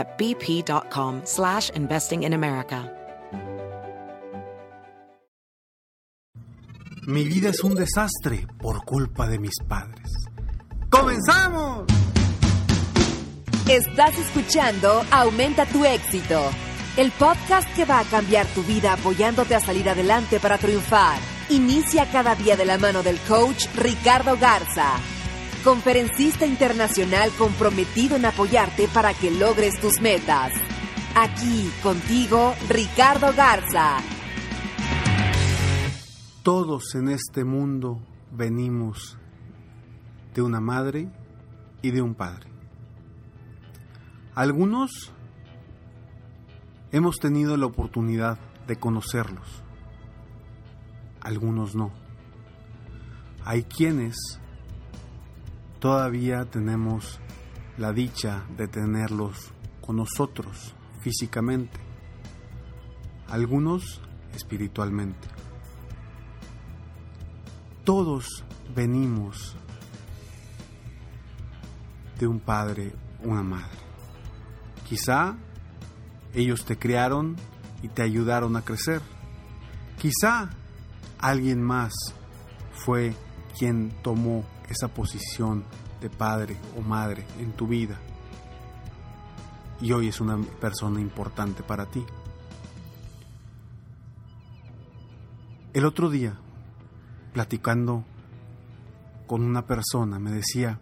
at bp.com slash investing in America. Mi vida es un desastre por culpa de mis padres. ¡Comenzamos! Estás escuchando Aumenta tu éxito, el podcast que va a cambiar tu vida apoyándote a salir adelante para triunfar. Inicia cada día de la mano del coach Ricardo Garza, conferencista internacional comprometido en apoyarte para que logres tus metas. Aquí contigo, Ricardo Garza. Todos en este mundo venimos de una madre y de un padre. Algunos hemos tenido la oportunidad de conocerlos, algunos no. Hay quienes todavía tenemos la dicha de tenerlos con nosotros físicamente, algunos espiritualmente. Todos venimos de un padre, una madre. Quizá ellos te criaron y te ayudaron a crecer. Quizá alguien más fue quien tomó esa posición de padre o madre en tu vida. Y hoy es una persona importante para ti. El otro día, platicando con una persona, me decía,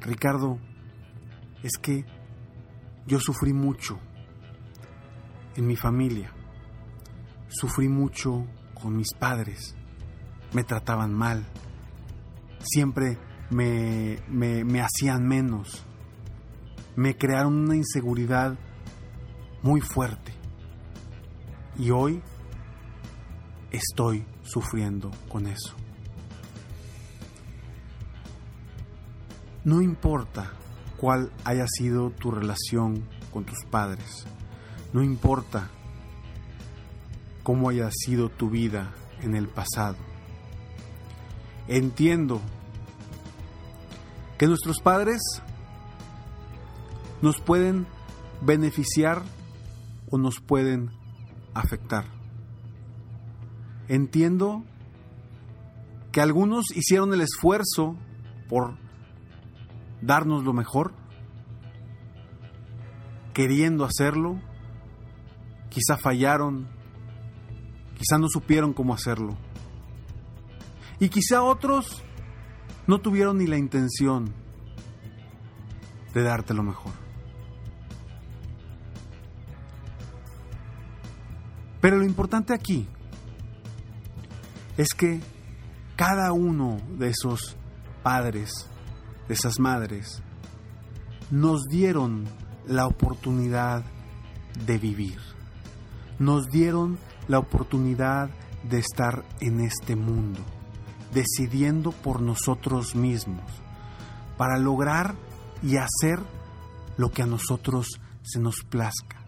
Ricardo, es que yo sufrí mucho en mi familia, sufrí mucho con mis padres, me trataban mal, siempre me, me, me hacían menos, me crearon una inseguridad muy fuerte y hoy estoy sufriendo con eso. No importa cuál haya sido tu relación con tus padres, no importa cómo haya sido tu vida en el pasado. Entiendo que nuestros padres nos pueden beneficiar o nos pueden afectar. Entiendo que algunos hicieron el esfuerzo por darnos lo mejor, queriendo hacerlo, quizá fallaron, quizá no supieron cómo hacerlo. Y quizá otros no tuvieron ni la intención de darte lo mejor. Pero lo importante aquí es que cada uno de esos padres, de esas madres, nos dieron la oportunidad de vivir. Nos dieron la oportunidad de estar en este mundo, decidiendo por nosotros mismos, para lograr y hacer lo que a nosotros se nos plazca.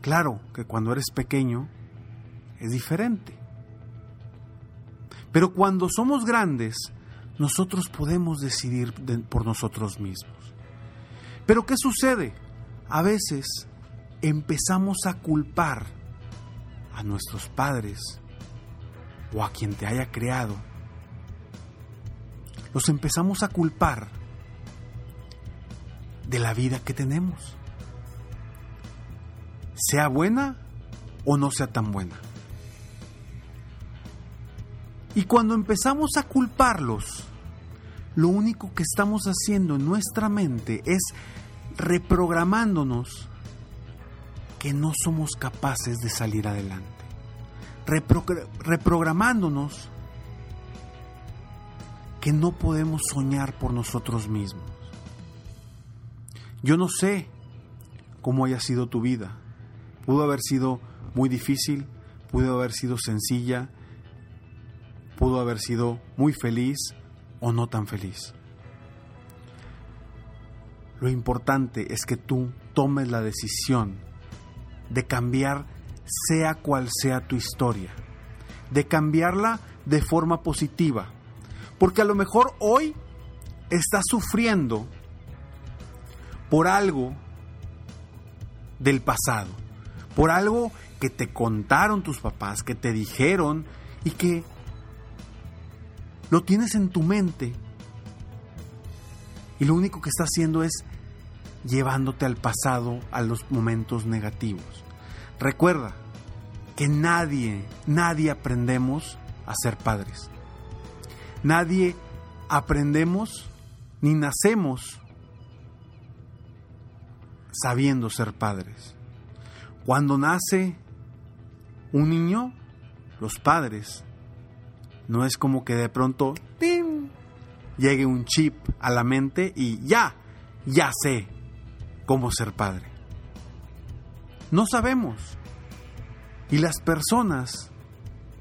Claro que cuando eres pequeño es diferente. Pero cuando somos grandes, nosotros podemos decidir por nosotros mismos. Pero ¿qué sucede? A veces empezamos a culpar a nuestros padres o a quien te haya creado. Los empezamos a culpar de la vida que tenemos sea buena o no sea tan buena. Y cuando empezamos a culparlos, lo único que estamos haciendo en nuestra mente es reprogramándonos que no somos capaces de salir adelante. reprogramándonos que no podemos soñar por nosotros mismos. Yo no sé cómo haya sido tu vida. Pudo haber sido muy difícil, pudo haber sido sencilla, pudo haber sido muy feliz o no tan feliz. Lo importante es que tú tomes la decisión de cambiar sea cual sea tu historia, de cambiarla de forma positiva, porque a lo mejor hoy estás sufriendo por algo del pasado, por algo que te contaron tus papás, que te dijeron y que lo tienes en tu mente. Y lo único que está haciendo es llevándote al pasado, a los momentos negativos. Recuerda que nadie, nadie aprendemos a ser padres. Nadie aprendemos ni nacemos sabiendo ser padres. Cuando nace un niño, los padres, no es como que de pronto llegue un chip a la mente y ya, ya sé cómo ser padre. No sabemos. Y las personas,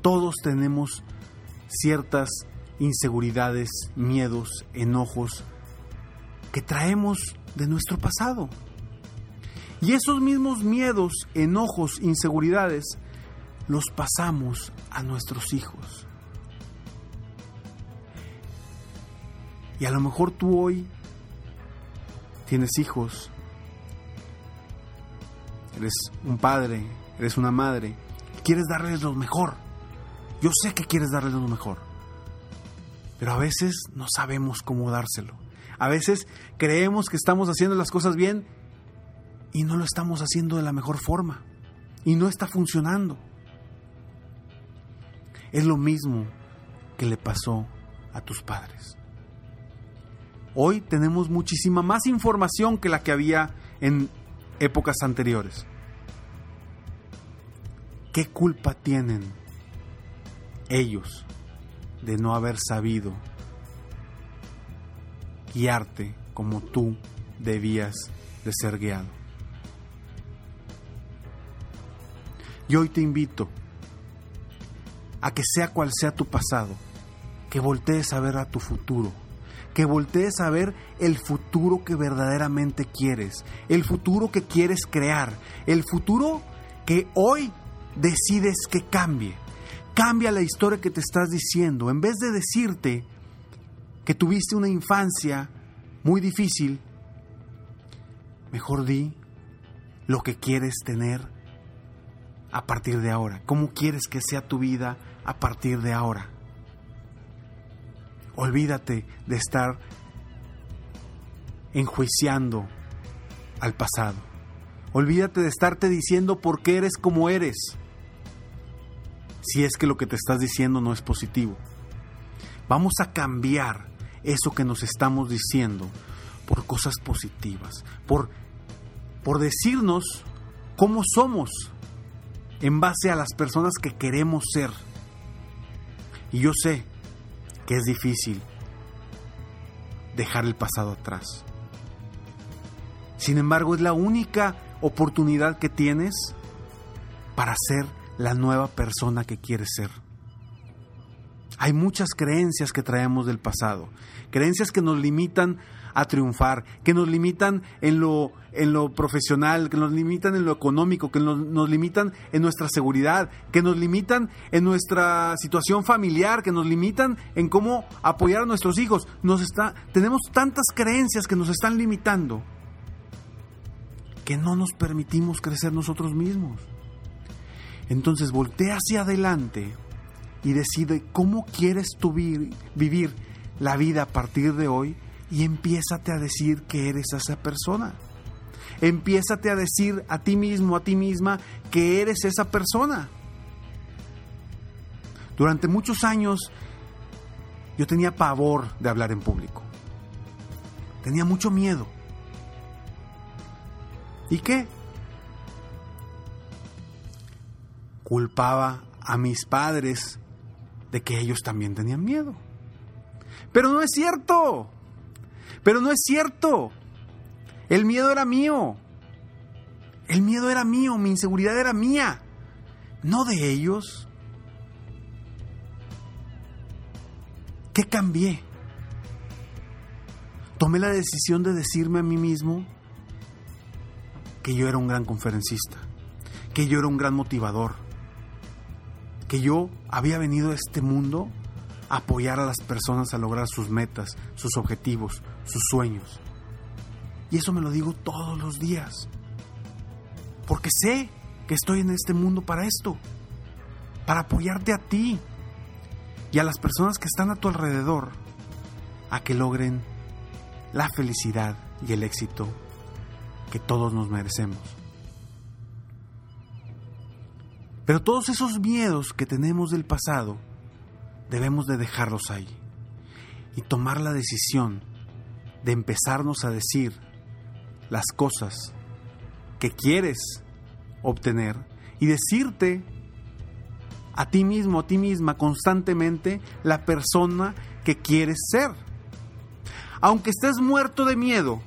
todos tenemos ciertas inseguridades, miedos, enojos que traemos de nuestro pasado. Y esos mismos miedos, enojos, inseguridades, los pasamos a nuestros hijos. Y a lo mejor tú hoy tienes hijos, eres un padre, eres una madre, quieres darles lo mejor. Yo sé que quieres darles lo mejor, pero a veces no sabemos cómo dárselo. A veces creemos que estamos haciendo las cosas bien y no lo estamos haciendo de la mejor forma y no está funcionando. Es lo mismo que le pasó a tus padres. Hoy tenemos muchísima más información que la que había en épocas anteriores. ¿Qué culpa tienen ellos de no haber sabido guiarte como tú debías de ser guiado? Y hoy te invito a que sea cual sea tu pasado, que voltees a ver a tu futuro, que voltees a ver el futuro que verdaderamente quieres, el futuro que quieres crear, el futuro que hoy decides que cambie. Cambia la historia que te estás diciendo. En vez de decirte que tuviste una infancia muy difícil, mejor di lo que quieres tener a partir de ahora? ¿Cómo quieres que sea tu vida a partir de ahora? Olvídate de estar enjuiciando al pasado. Olvídate de estarte diciendo por qué eres como eres. Si es que lo que te estás diciendo no es positivo. Vamos a cambiar eso que nos estamos diciendo por cosas positivas, por, por decirnos cómo somos, en base a las personas que queremos ser. Y yo sé que es difícil dejar el pasado atrás. Sin embargo, es la única oportunidad que tienes para ser la nueva persona que quieres ser. Hay muchas creencias que traemos del pasado, creencias que nos limitan a triunfar, que nos limitan en lo, en lo profesional, que nos limitan en lo económico, que nos, nos limitan en nuestra seguridad, que nos limitan en nuestra situación familiar, que nos limitan en cómo apoyar a nuestros hijos. Nos está, tenemos tantas creencias que nos están limitando que no nos permitimos crecer nosotros mismos. Entonces voltea hacia adelante y decide cómo quieres tu vivir la vida a partir de hoy y empiézate a decir que eres esa persona. Empiézate a decir a ti mismo, a ti misma, que eres esa persona. Durante muchos años yo tenía pavor de hablar en público. Tenía mucho miedo. ¿Y qué? Culpaba a mis padres de que ellos también tenían miedo. Pero no es cierto. Pero no es cierto. El miedo era mío. El miedo era mío, mi inseguridad era mía, no de ellos. ¿Qué cambié? Tomé la decisión de decirme a mí mismo que yo era un gran conferencista, que yo era un gran motivador, que yo había venido a este mundo a apoyar a las personas a lograr sus metas, sus objetivos, sus sueños. Y eso me lo digo todos los días. Porque sé que estoy en este mundo para esto, para apoyarte a ti y a las personas que están a tu alrededor a que logren la felicidad y el éxito que todos nos merecemos. Pero todos esos miedos que tenemos del pasado debemos de dejarlos ahí y tomar la decisión de empezarnos a decir las cosas que quieres obtener y decirte a ti mismo, a ti misma constantemente la persona que quieres ser. Aunque estés muerto de miedo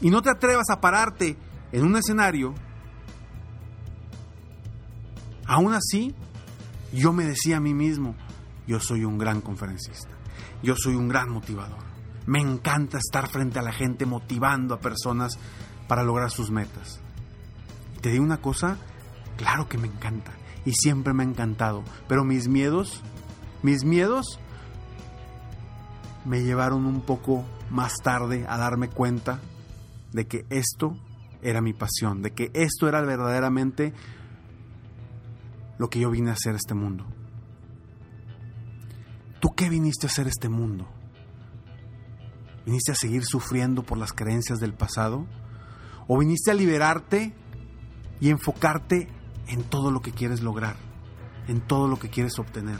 y no te atrevas a pararte en un escenario, aún así yo me decía a mí mismo, yo soy un gran conferencista, yo soy un gran motivador. Me encanta estar frente a la gente motivando a personas para lograr sus metas. Y te digo una cosa, claro que me encanta y siempre me ha encantado, pero mis miedos, mis miedos me llevaron un poco más tarde a darme cuenta de que esto era mi pasión, de que esto era verdaderamente lo que yo vine a hacer a este mundo. ¿Tú qué viniste a hacer a este mundo? ¿Viniste a seguir sufriendo por las creencias del pasado? ¿O viniste a liberarte y enfocarte en todo lo que quieres lograr, en todo lo que quieres obtener?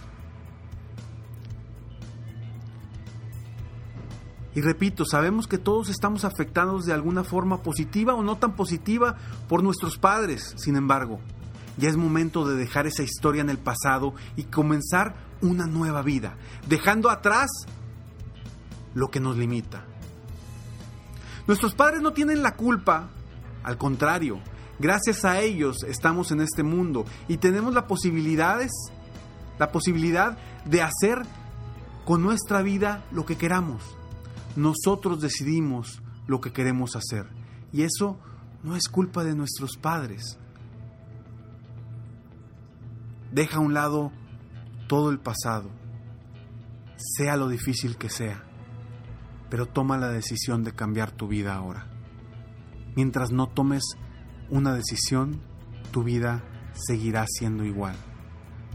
Y repito, sabemos que todos estamos afectados de alguna forma positiva o no tan positiva por nuestros padres. Sin embargo, ya es momento de dejar esa historia en el pasado y comenzar una nueva vida, dejando atrás lo que nos limita. Nuestros padres no tienen la culpa, al contrario, gracias a ellos estamos en este mundo y tenemos las posibilidades, la posibilidad de hacer con nuestra vida lo que queramos. Nosotros decidimos lo que queremos hacer y eso no es culpa de nuestros padres. Deja a un lado todo el pasado, sea lo difícil que sea, pero toma la decisión de cambiar tu vida ahora. Mientras no tomes una decisión, tu vida seguirá siendo igual.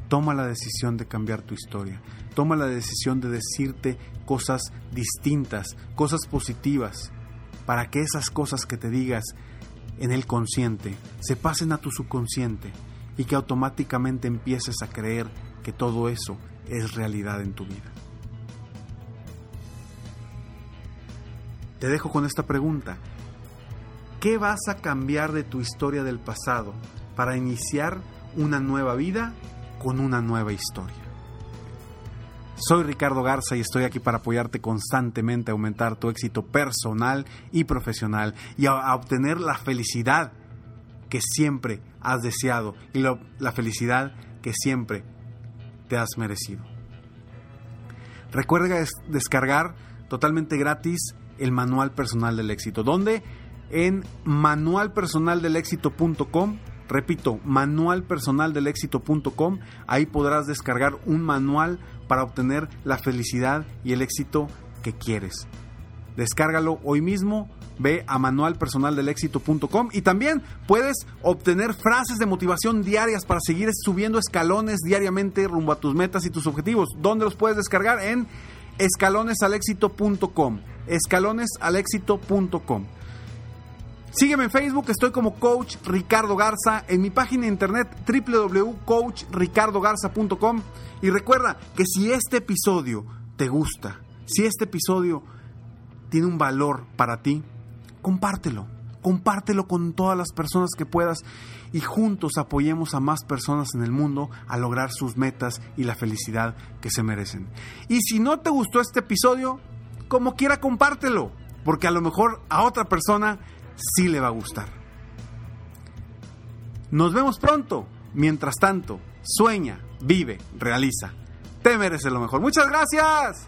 Toma la decisión de cambiar tu historia. Toma la decisión de decirte cosas distintas, cosas positivas, para que esas cosas que te digas en el consciente se pasen a tu subconsciente y que automáticamente empieces a creer que todo eso es realidad en tu vida. Te dejo con esta pregunta. ¿Qué vas a cambiar de tu historia del pasado para iniciar una nueva vida con una nueva historia? Soy Ricardo Garza y estoy aquí para apoyarte constantemente a aumentar tu éxito personal y profesional y a, obtener la felicidad que siempre has deseado y la felicidad que siempre te has merecido. Recuerda descargar totalmente gratis el manual personal del éxito, donde en manualpersonaldelexito.com, repito, manualpersonaldelexito.com, ahí podrás descargar un manual para obtener la felicidad y el éxito que quieres. Descárgalo hoy mismo ve a manualpersonaldelexito.com y también puedes obtener frases de motivación diarias para seguir subiendo escalones diariamente rumbo a tus metas y tus objetivos. ¿Dónde los puedes descargar? En escalonesalexito.com. Escalonesalexito.com. Sígueme en Facebook, estoy como Coach Ricardo Garza, en mi página de internet www.coachricardogarza.com y recuerda que si este episodio te gusta, si este episodio tiene un valor para ti, compártelo, compártelo con todas las personas que puedas y juntos apoyemos a más personas en el mundo a lograr sus metas y la felicidad que se merecen. Y si no te gustó este episodio, como quiera compártelo, porque a lo mejor a otra persona sí le va a gustar. Nos vemos pronto. Mientras tanto, sueña, vive, realiza. Te mereces lo mejor. Muchas gracias.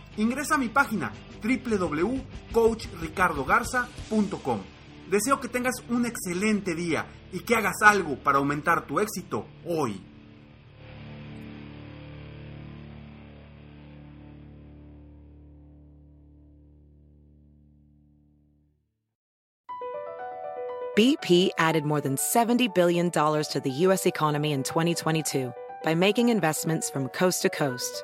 ingresa a mi página www.coachricardogarza.com. Deseo que tengas un excelente día y que hagas algo para aumentar tu éxito hoy. BP added more than $70 billion to the U.S. economy in 2022 by making investments from coast to coast.